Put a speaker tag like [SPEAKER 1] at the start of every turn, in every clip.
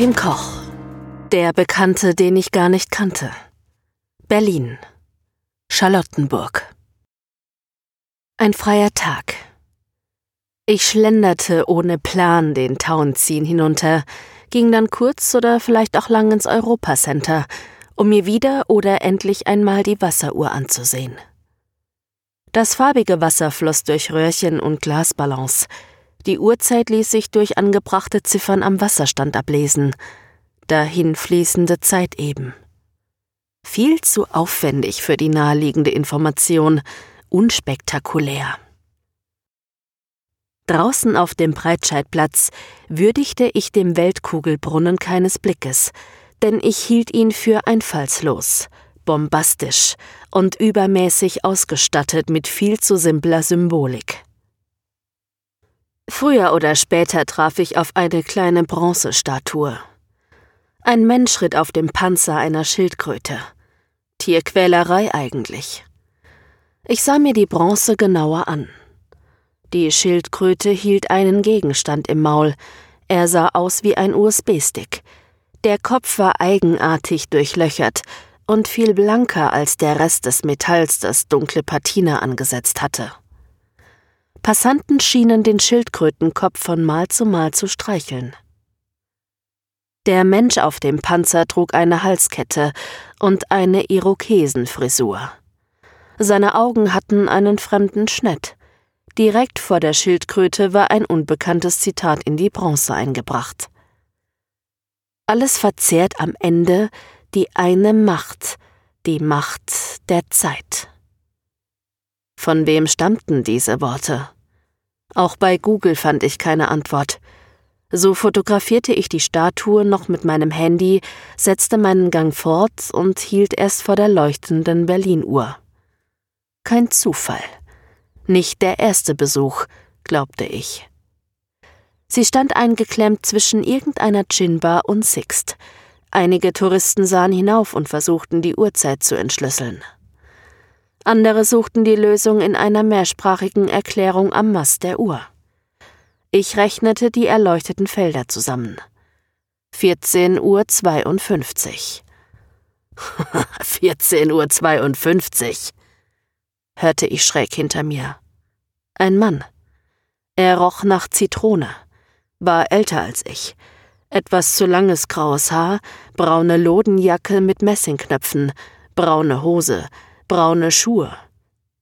[SPEAKER 1] Joachim Koch. Der Bekannte, den ich gar nicht kannte. Berlin. Charlottenburg. Ein freier Tag. Ich schlenderte ohne Plan den Tauenziehen hinunter, ging dann kurz oder vielleicht auch lang ins Europacenter, um mir wieder oder endlich einmal die Wasseruhr anzusehen. Das farbige Wasser floss durch Röhrchen und Glasballons. Die Uhrzeit ließ sich durch angebrachte Ziffern am Wasserstand ablesen. Dahin fließende Zeit eben. Viel zu aufwendig für die naheliegende Information, unspektakulär. Draußen auf dem Breitscheidplatz würdigte ich dem Weltkugelbrunnen keines Blickes, denn ich hielt ihn für einfallslos, bombastisch und übermäßig ausgestattet mit viel zu simpler Symbolik. Früher oder später traf ich auf eine kleine Bronzestatue. Ein Mensch ritt auf dem Panzer einer Schildkröte. Tierquälerei eigentlich. Ich sah mir die Bronze genauer an. Die Schildkröte hielt einen Gegenstand im Maul. Er sah aus wie ein USB-Stick. Der Kopf war eigenartig durchlöchert und viel blanker als der Rest des Metalls, das dunkle Patina angesetzt hatte. Passanten schienen den Schildkrötenkopf von Mal zu Mal zu streicheln. Der Mensch auf dem Panzer trug eine Halskette und eine Irokesenfrisur. Seine Augen hatten einen fremden Schnitt. Direkt vor der Schildkröte war ein unbekanntes Zitat in die Bronze eingebracht. Alles verzehrt am Ende die eine Macht, die Macht der Zeit. Von wem stammten diese Worte? Auch bei Google fand ich keine Antwort. So fotografierte ich die Statue noch mit meinem Handy, setzte meinen Gang fort und hielt erst vor der leuchtenden Berlin-Uhr. Kein Zufall. Nicht der erste Besuch, glaubte ich. Sie stand eingeklemmt zwischen irgendeiner Gin-Bar und Sixt, Einige Touristen sahen hinauf und versuchten die Uhrzeit zu entschlüsseln. Andere suchten die Lösung in einer mehrsprachigen Erklärung am Mast der Uhr. Ich rechnete die erleuchteten Felder zusammen. 14 Uhr 52. 14 Uhr 52, hörte ich schräg hinter mir. Ein Mann. Er roch nach Zitrone, war älter als ich, etwas zu langes graues Haar, braune Lodenjacke mit Messingknöpfen, braune Hose, braune Schuhe.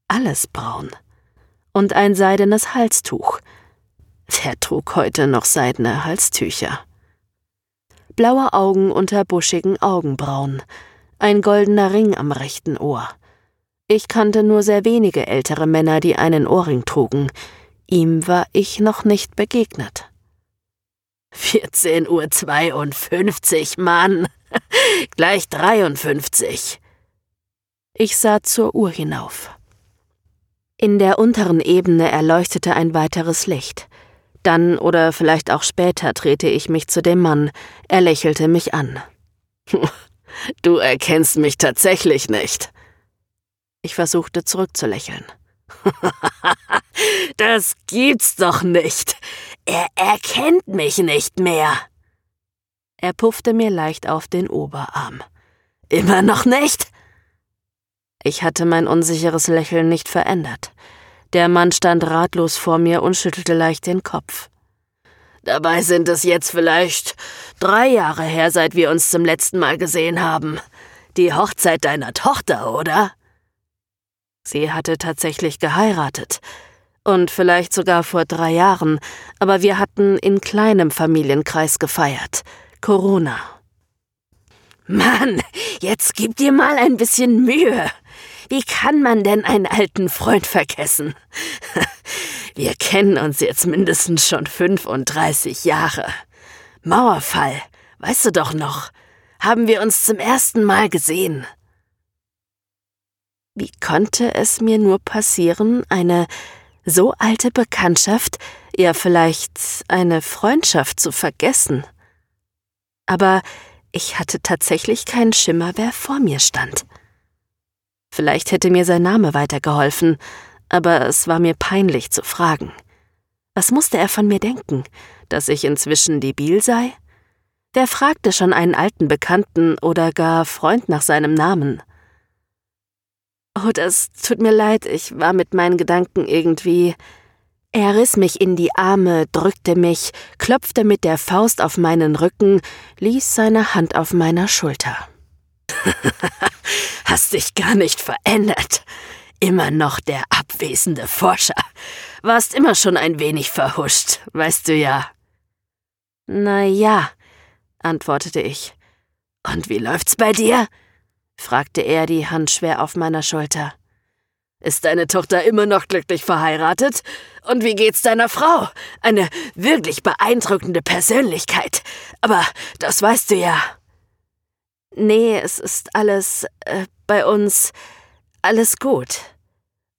[SPEAKER 1] Alles braun. Und ein seidenes Halstuch. Wer trug heute noch seidene Halstücher? Blaue Augen unter buschigen Augenbrauen, ein goldener Ring am rechten Ohr. Ich kannte nur sehr wenige ältere Männer, die einen Ohrring trugen. Ihm war ich noch nicht begegnet. 14.52 Uhr, Mann. Gleich 53. Ich sah zur Uhr hinauf. In der unteren Ebene erleuchtete ein weiteres Licht. Dann oder vielleicht auch später drehte ich mich zu dem Mann. Er lächelte mich an. Du erkennst mich tatsächlich nicht. Ich versuchte zurückzulächeln. das gibt's doch nicht. Er erkennt mich nicht mehr. Er puffte mir leicht auf den Oberarm. Immer noch nicht? Ich hatte mein unsicheres Lächeln nicht verändert. Der Mann stand ratlos vor mir und schüttelte leicht den Kopf. Dabei sind es jetzt vielleicht drei Jahre her, seit wir uns zum letzten Mal gesehen haben. Die Hochzeit deiner Tochter, oder? Sie hatte tatsächlich geheiratet, und vielleicht sogar vor drei Jahren, aber wir hatten in kleinem Familienkreis gefeiert. Corona. Mann, jetzt gib dir mal ein bisschen Mühe. Wie kann man denn einen alten Freund vergessen? Wir kennen uns jetzt mindestens schon 35 Jahre. Mauerfall, weißt du doch noch, haben wir uns zum ersten Mal gesehen. Wie konnte es mir nur passieren, eine so alte Bekanntschaft, ja vielleicht eine Freundschaft zu vergessen. Aber ich hatte tatsächlich keinen Schimmer, wer vor mir stand. Vielleicht hätte mir sein Name weitergeholfen, aber es war mir peinlich zu fragen. Was musste er von mir denken? Dass ich inzwischen debil sei? Wer fragte schon einen alten Bekannten oder gar Freund nach seinem Namen? Oh, das tut mir leid, ich war mit meinen Gedanken irgendwie. Er riss mich in die Arme, drückte mich, klopfte mit der Faust auf meinen Rücken, ließ seine Hand auf meiner Schulter. Hast dich gar nicht verändert. Immer noch der abwesende Forscher. Warst immer schon ein wenig verhuscht, weißt du ja. Na ja, antwortete ich. Und wie läuft's bei dir? fragte er, die Hand schwer auf meiner Schulter. Ist deine Tochter immer noch glücklich verheiratet? Und wie geht's deiner Frau? Eine wirklich beeindruckende Persönlichkeit. Aber das weißt du ja. Nee, es ist alles äh, bei uns alles gut.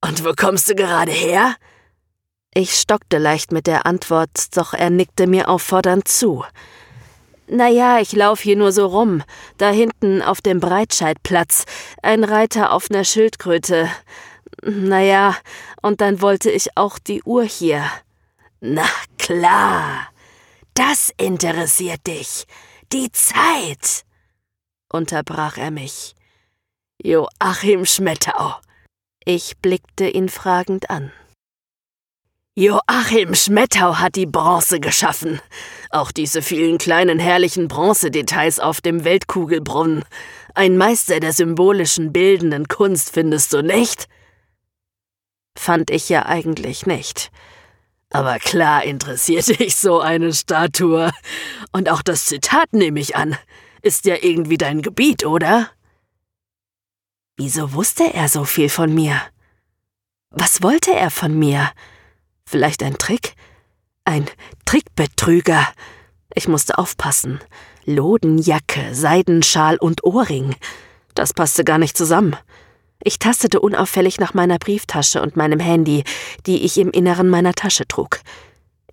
[SPEAKER 1] Und wo kommst du gerade her? Ich stockte leicht mit der Antwort, doch er nickte mir auffordernd zu. Naja, ich lauf hier nur so rum. Da hinten auf dem Breitscheidplatz. Ein Reiter auf ner Schildkröte. Naja, und dann wollte ich auch die Uhr hier. Na klar. Das interessiert dich. Die Zeit. Unterbrach er mich. Joachim Schmettau. Ich blickte ihn fragend an. Joachim Schmettau hat die Bronze geschaffen. Auch diese vielen kleinen herrlichen Bronzedetails auf dem Weltkugelbrunnen. Ein Meister der symbolischen bildenden Kunst, findest du nicht? Fand ich ja eigentlich nicht. Aber klar interessierte ich so eine Statue. Und auch das Zitat nehme ich an. Ist ja irgendwie dein Gebiet, oder? Wieso wusste er so viel von mir? Was wollte er von mir? Vielleicht ein Trick? Ein Trickbetrüger. Ich musste aufpassen. Lodenjacke, Seidenschal und Ohrring. Das passte gar nicht zusammen. Ich tastete unauffällig nach meiner Brieftasche und meinem Handy, die ich im Inneren meiner Tasche trug.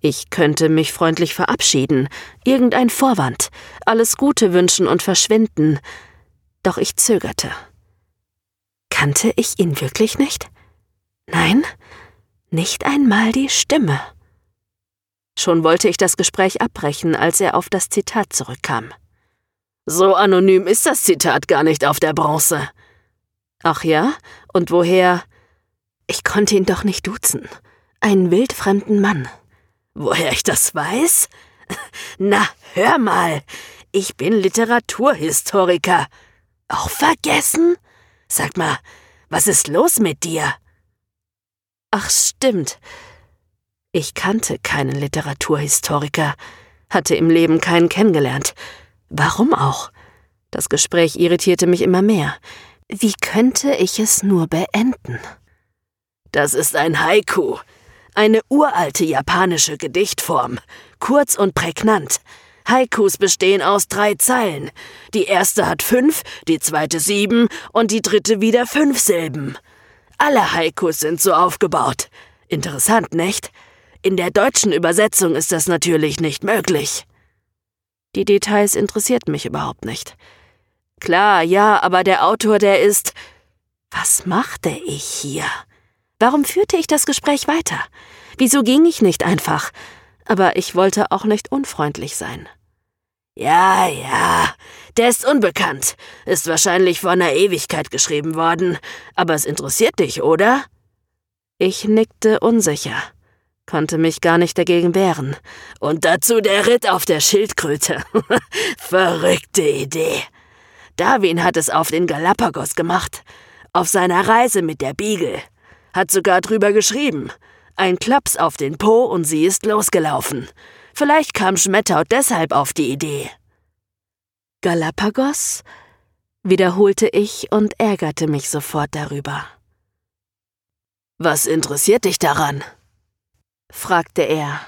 [SPEAKER 1] Ich könnte mich freundlich verabschieden, irgendein Vorwand, alles Gute wünschen und verschwinden. Doch ich zögerte. Kannte ich ihn wirklich nicht? Nein, nicht einmal die Stimme. Schon wollte ich das Gespräch abbrechen, als er auf das Zitat zurückkam. So anonym ist das Zitat gar nicht auf der Bronze. Ach ja? Und woher? Ich konnte ihn doch nicht duzen. Einen wildfremden Mann. Woher ich das weiß? Na, hör mal. Ich bin Literaturhistoriker. Auch vergessen? Sag mal, was ist los mit dir? Ach, stimmt. Ich kannte keinen Literaturhistoriker, hatte im Leben keinen kennengelernt. Warum auch? Das Gespräch irritierte mich immer mehr. Wie könnte ich es nur beenden? Das ist ein Haiku, eine uralte japanische Gedichtform, kurz und prägnant. Haikus bestehen aus drei Zeilen. Die erste hat fünf, die zweite sieben und die dritte wieder fünf Silben. Alle Haikus sind so aufgebaut. Interessant, nicht? In der deutschen Übersetzung ist das natürlich nicht möglich. Die Details interessiert mich überhaupt nicht. Klar, ja, aber der Autor, der ist. Was machte ich hier? Warum führte ich das Gespräch weiter? Wieso ging ich nicht einfach? Aber ich wollte auch nicht unfreundlich sein. Ja, ja, der ist unbekannt, ist wahrscheinlich vor einer Ewigkeit geschrieben worden, aber es interessiert dich, oder? Ich nickte unsicher konnte mich gar nicht dagegen wehren. Und dazu der Ritt auf der Schildkröte. Verrückte Idee. Darwin hat es auf den Galapagos gemacht. Auf seiner Reise mit der Beagle. Hat sogar drüber geschrieben. Ein Klaps auf den Po und sie ist losgelaufen. Vielleicht kam Schmettau deshalb auf die Idee. Galapagos? wiederholte ich und ärgerte mich sofort darüber. Was interessiert dich daran? fragte er.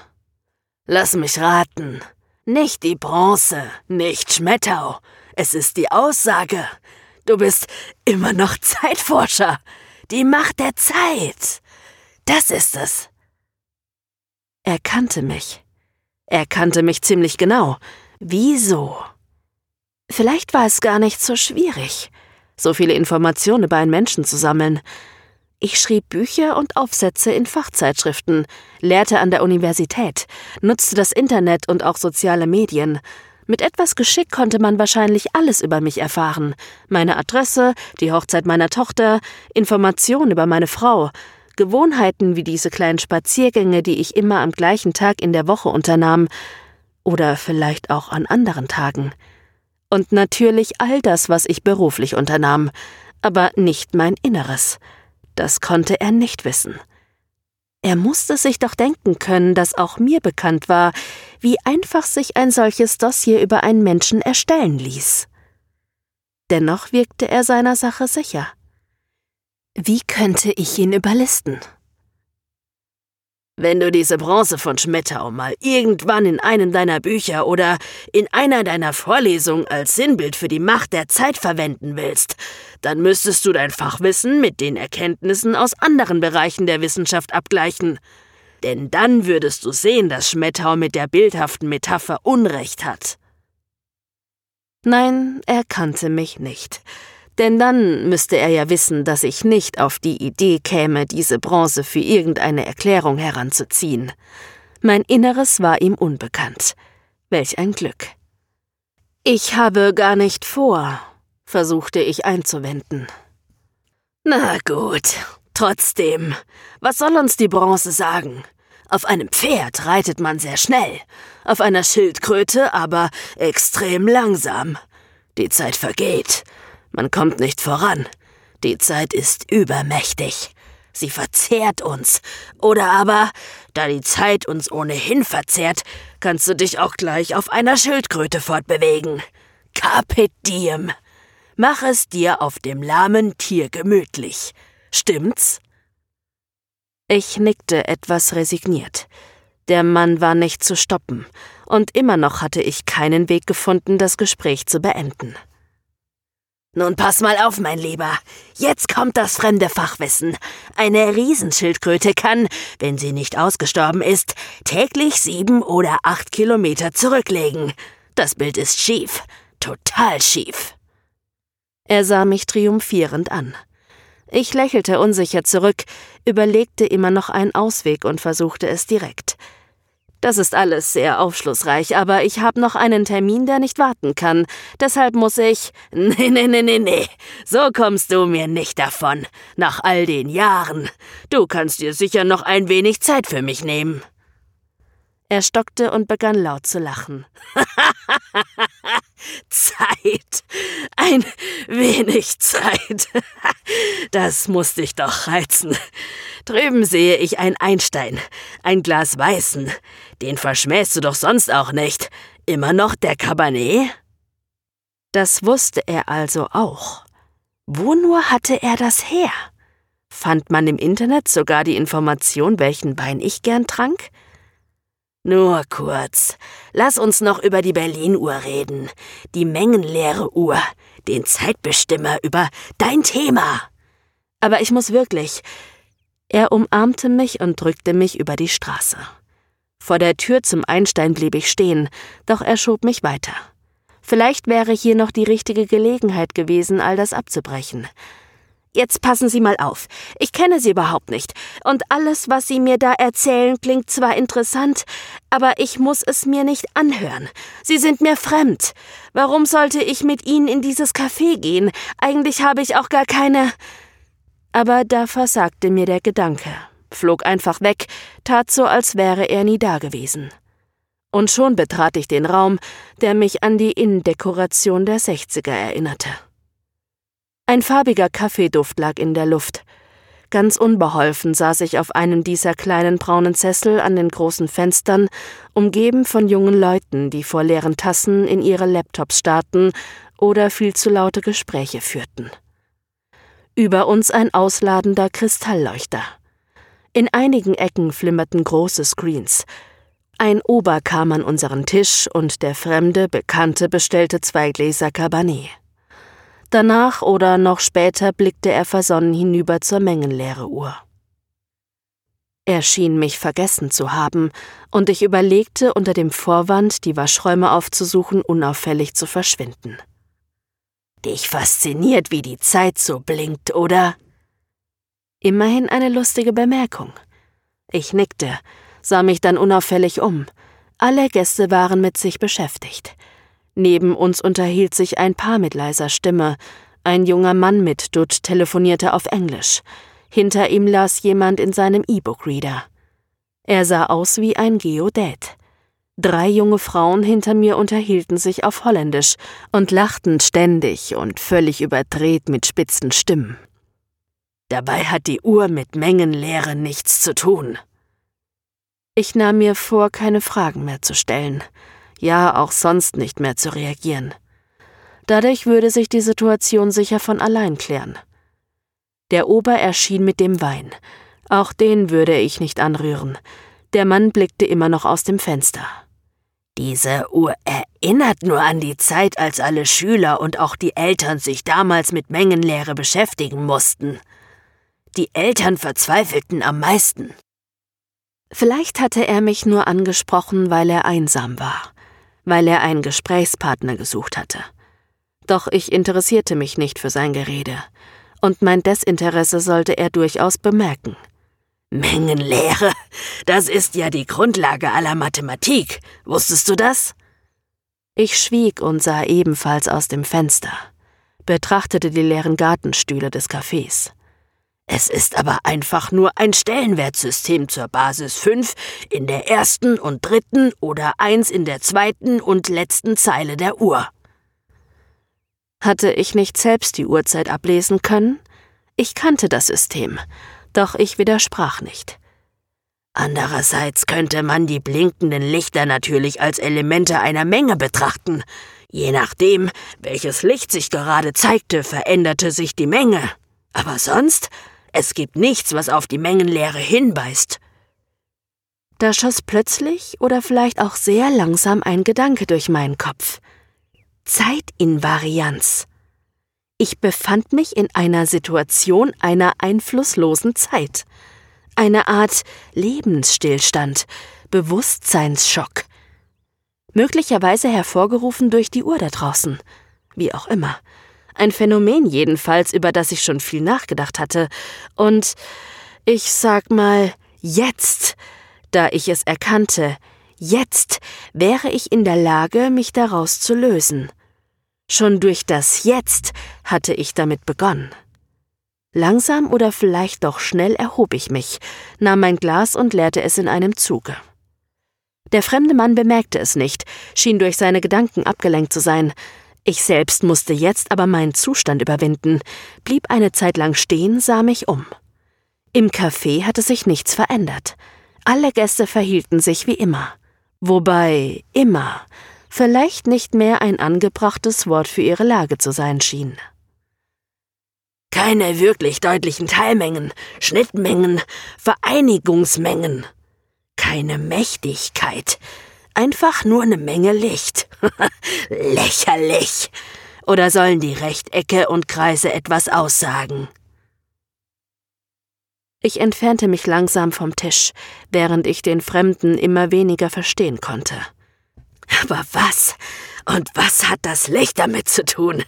[SPEAKER 1] Lass mich raten. Nicht die Bronze, nicht Schmettau. Es ist die Aussage. Du bist immer noch Zeitforscher. Die Macht der Zeit. Das ist es. Er kannte mich. Er kannte mich ziemlich genau. Wieso? Vielleicht war es gar nicht so schwierig, so viele Informationen über einen Menschen zu sammeln. Ich schrieb Bücher und Aufsätze in Fachzeitschriften, lehrte an der Universität, nutzte das Internet und auch soziale Medien. Mit etwas Geschick konnte man wahrscheinlich alles über mich erfahren. Meine Adresse, die Hochzeit meiner Tochter, Informationen über meine Frau, Gewohnheiten wie diese kleinen Spaziergänge, die ich immer am gleichen Tag in der Woche unternahm, oder vielleicht auch an anderen Tagen. Und natürlich all das, was ich beruflich unternahm, aber nicht mein Inneres. Das konnte er nicht wissen. Er musste sich doch denken können, dass auch mir bekannt war, wie einfach sich ein solches Dossier über einen Menschen erstellen ließ. Dennoch wirkte er seiner Sache sicher. Wie könnte ich ihn überlisten?
[SPEAKER 2] Wenn du diese Bronze von Schmettau mal irgendwann in einem deiner Bücher oder in einer deiner Vorlesungen als Sinnbild für die Macht der Zeit verwenden willst, dann müsstest du dein Fachwissen mit den Erkenntnissen aus anderen Bereichen der Wissenschaft abgleichen. Denn dann würdest du sehen, dass Schmettau mit der bildhaften Metapher Unrecht hat.
[SPEAKER 1] Nein, er kannte mich nicht. Denn dann müsste er ja wissen, dass ich nicht auf die Idee käme, diese Bronze für irgendeine Erklärung heranzuziehen. Mein Inneres war ihm unbekannt. Welch ein Glück. Ich habe gar nicht vor, versuchte ich einzuwenden.
[SPEAKER 2] Na gut, trotzdem, was soll uns die Bronze sagen? Auf einem Pferd reitet man sehr schnell, auf einer Schildkröte aber extrem langsam. Die Zeit vergeht, man kommt nicht voran. Die Zeit ist übermächtig. Sie verzehrt uns. Oder aber, da die Zeit uns ohnehin verzehrt, kannst du dich auch gleich auf einer Schildkröte fortbewegen. Carpe diem. Mach es dir auf dem lahmen Tier gemütlich. Stimmt's?
[SPEAKER 1] Ich nickte etwas resigniert. Der Mann war nicht zu stoppen, und immer noch hatte ich keinen Weg gefunden, das Gespräch zu beenden.
[SPEAKER 2] Nun pass mal auf, mein Lieber. Jetzt kommt das fremde Fachwissen. Eine Riesenschildkröte kann, wenn sie nicht ausgestorben ist, täglich sieben oder acht Kilometer zurücklegen. Das Bild ist schief. Total schief.
[SPEAKER 1] Er sah mich triumphierend an. Ich lächelte unsicher zurück, überlegte immer noch einen Ausweg und versuchte es direkt. Das ist alles sehr aufschlussreich, aber ich habe noch einen Termin, der nicht warten kann. Deshalb muss ich.
[SPEAKER 2] Nee, nee, nee, nee, nee. So kommst du mir nicht davon. Nach all den Jahren. Du kannst dir sicher noch ein wenig Zeit für mich nehmen.
[SPEAKER 1] Er stockte und begann laut zu lachen.
[SPEAKER 2] Zeit. Ein wenig Zeit. Das muss dich doch reizen. Drüben sehe ich ein Einstein, ein Glas Weißen. Den verschmähst du doch sonst auch nicht. Immer noch der Cabernet?
[SPEAKER 1] Das wusste er also auch. Wo nur hatte er das her? Fand man im Internet sogar die Information, welchen Wein ich gern trank?
[SPEAKER 2] Nur kurz. Lass uns noch über die Berlin-Uhr reden. Die mengenleere Uhr. Den Zeitbestimmer über dein Thema.
[SPEAKER 1] Aber ich muss wirklich. Er umarmte mich und drückte mich über die Straße. Vor der Tür zum Einstein blieb ich stehen, doch er schob mich weiter. Vielleicht wäre hier noch die richtige Gelegenheit gewesen, all das abzubrechen. Jetzt passen Sie mal auf. Ich kenne Sie überhaupt nicht. Und alles, was Sie mir da erzählen, klingt zwar interessant, aber ich muss es mir nicht anhören. Sie sind mir fremd. Warum sollte ich mit Ihnen in dieses Café gehen? Eigentlich habe ich auch gar keine. Aber da versagte mir der Gedanke, flog einfach weg, tat so, als wäre er nie dagewesen. Und schon betrat ich den Raum, der mich an die Innendekoration der Sechziger erinnerte. Ein farbiger Kaffeeduft lag in der Luft. Ganz unbeholfen saß ich auf einem dieser kleinen braunen Sessel an den großen Fenstern, umgeben von jungen Leuten, die vor leeren Tassen in ihre Laptops starrten oder viel zu laute Gespräche führten. Über uns ein ausladender Kristallleuchter. In einigen Ecken flimmerten große Screens. Ein Ober kam an unseren Tisch und der fremde Bekannte bestellte zwei Gläser Cabernet. Danach oder noch später blickte er versonnen hinüber zur mengenleere Uhr. Er schien mich vergessen zu haben, und ich überlegte, unter dem Vorwand, die Waschräume aufzusuchen, unauffällig zu verschwinden.
[SPEAKER 2] Dich fasziniert, wie die Zeit so blinkt, oder?
[SPEAKER 1] Immerhin eine lustige Bemerkung. Ich nickte, sah mich dann unauffällig um. Alle Gäste waren mit sich beschäftigt. Neben uns unterhielt sich ein Paar mit leiser Stimme. Ein junger Mann mit Dutt telefonierte auf Englisch. Hinter ihm las jemand in seinem E-Book-Reader. Er sah aus wie ein Geodät. Drei junge Frauen hinter mir unterhielten sich auf Holländisch und lachten ständig und völlig überdreht mit spitzen Stimmen.
[SPEAKER 2] Dabei hat die Uhr mit Mengenlehre nichts zu tun.
[SPEAKER 1] Ich nahm mir vor, keine Fragen mehr zu stellen, ja auch sonst nicht mehr zu reagieren. Dadurch würde sich die Situation sicher von allein klären. Der Ober erschien mit dem Wein. Auch den würde ich nicht anrühren. Der Mann blickte immer noch aus dem Fenster.
[SPEAKER 2] Diese Uhr erinnert nur an die Zeit, als alle Schüler und auch die Eltern sich damals mit Mengenlehre beschäftigen mussten. Die Eltern verzweifelten am meisten.
[SPEAKER 1] Vielleicht hatte er mich nur angesprochen, weil er einsam war, weil er einen Gesprächspartner gesucht hatte. Doch ich interessierte mich nicht für sein Gerede, und mein Desinteresse sollte er durchaus bemerken.
[SPEAKER 2] Mengenlehre, das ist ja die Grundlage aller Mathematik. Wusstest du das?
[SPEAKER 1] Ich schwieg und sah ebenfalls aus dem Fenster, betrachtete die leeren Gartenstühle des Cafés.
[SPEAKER 2] Es ist aber einfach nur ein Stellenwertsystem zur Basis 5 in der ersten und dritten oder 1 in der zweiten und letzten Zeile der Uhr.
[SPEAKER 1] Hatte ich nicht selbst die Uhrzeit ablesen können? Ich kannte das System, doch ich widersprach nicht.
[SPEAKER 2] Andererseits könnte man die blinkenden Lichter natürlich als Elemente einer Menge betrachten. Je nachdem, welches Licht sich gerade zeigte, veränderte sich die Menge. Aber sonst es gibt nichts, was auf die Mengenlehre hinweist.
[SPEAKER 1] Da schoss plötzlich oder vielleicht auch sehr langsam ein Gedanke durch meinen Kopf. Zeitinvarianz. Ich befand mich in einer Situation einer einflusslosen Zeit. Eine Art Lebensstillstand, Bewusstseinsschock. Möglicherweise hervorgerufen durch die Uhr da draußen. Wie auch immer. Ein Phänomen jedenfalls, über das ich schon viel nachgedacht hatte. Und ich sag mal, jetzt, da ich es erkannte, jetzt wäre ich in der Lage, mich daraus zu lösen. Schon durch das Jetzt hatte ich damit begonnen. Langsam oder vielleicht doch schnell erhob ich mich, nahm mein Glas und leerte es in einem Zuge. Der fremde Mann bemerkte es nicht, schien durch seine Gedanken abgelenkt zu sein, ich selbst musste jetzt aber meinen Zustand überwinden, blieb eine Zeit lang stehen, sah mich um. Im Café hatte sich nichts verändert. Alle Gäste verhielten sich wie immer. Wobei immer vielleicht nicht mehr ein angebrachtes Wort für ihre Lage zu sein schien.
[SPEAKER 2] Keine wirklich deutlichen Teilmengen, Schnittmengen, Vereinigungsmengen. Keine Mächtigkeit, Einfach nur eine Menge Licht. Lächerlich. Oder sollen die Rechtecke und Kreise etwas aussagen?
[SPEAKER 1] Ich entfernte mich langsam vom Tisch, während ich den Fremden immer weniger verstehen konnte.
[SPEAKER 2] Aber was? Und was hat das Licht damit zu tun?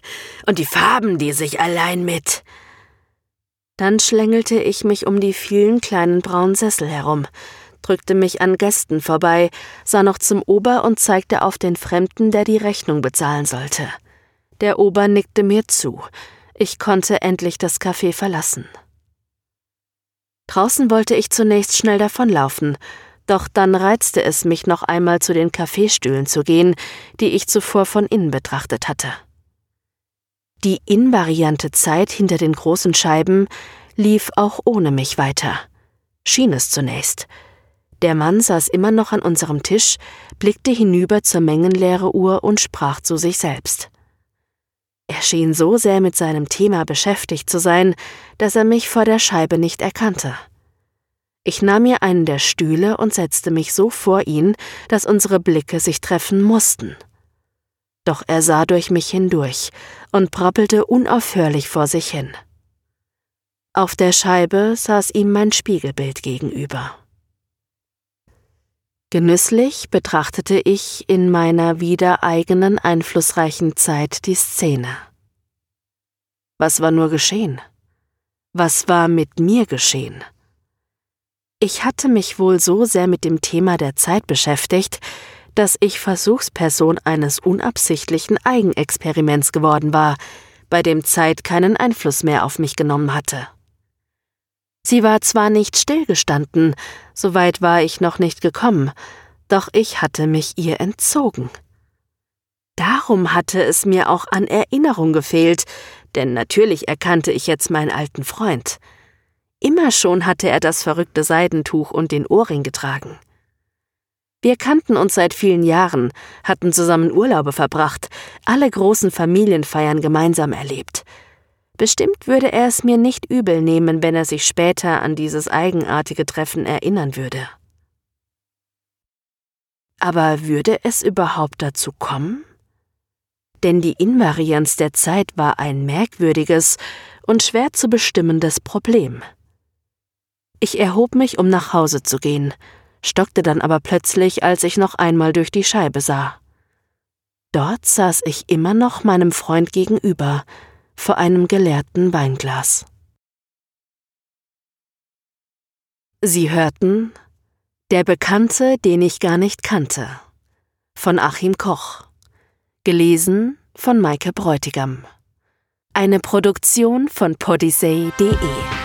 [SPEAKER 2] Und die Farben, die sich allein mit.
[SPEAKER 1] Dann schlängelte ich mich um die vielen kleinen braunen Sessel herum, drückte mich an Gästen vorbei, sah noch zum Ober und zeigte auf den Fremden, der die Rechnung bezahlen sollte. Der Ober nickte mir zu. Ich konnte endlich das Café verlassen. Draußen wollte ich zunächst schnell davonlaufen, doch dann reizte es mich noch einmal zu den Kaffeestühlen zu gehen, die ich zuvor von innen betrachtet hatte. Die invariante Zeit hinter den großen Scheiben lief auch ohne mich weiter. Schien es zunächst. Der Mann saß immer noch an unserem Tisch, blickte hinüber zur mengenleere Uhr und sprach zu sich selbst. Er schien so sehr mit seinem Thema beschäftigt zu sein, dass er mich vor der Scheibe nicht erkannte. Ich nahm mir einen der Stühle und setzte mich so vor ihn, dass unsere Blicke sich treffen mussten. Doch er sah durch mich hindurch und prappelte unaufhörlich vor sich hin. Auf der Scheibe saß ihm mein Spiegelbild gegenüber. Genüsslich betrachtete ich in meiner wieder eigenen einflussreichen Zeit die Szene. Was war nur geschehen? Was war mit mir geschehen? Ich hatte mich wohl so sehr mit dem Thema der Zeit beschäftigt, dass ich Versuchsperson eines unabsichtlichen Eigenexperiments geworden war, bei dem Zeit keinen Einfluss mehr auf mich genommen hatte. Sie war zwar nicht stillgestanden, so weit war ich noch nicht gekommen, doch ich hatte mich ihr entzogen. Darum hatte es mir auch an Erinnerung gefehlt, denn natürlich erkannte ich jetzt meinen alten Freund. Immer schon hatte er das verrückte Seidentuch und den Ohrring getragen. Wir kannten uns seit vielen Jahren, hatten zusammen Urlaube verbracht, alle großen Familienfeiern gemeinsam erlebt. Bestimmt würde er es mir nicht übel nehmen, wenn er sich später an dieses eigenartige Treffen erinnern würde. Aber würde es überhaupt dazu kommen? Denn die Invarianz der Zeit war ein merkwürdiges und schwer zu bestimmendes Problem. Ich erhob mich, um nach Hause zu gehen, stockte dann aber plötzlich, als ich noch einmal durch die Scheibe sah. Dort saß ich immer noch meinem Freund gegenüber, vor einem geleerten Weinglas. Sie hörten Der Bekannte, den ich gar nicht kannte von Achim Koch gelesen von Maike Bräutigam eine Produktion von podyssey.de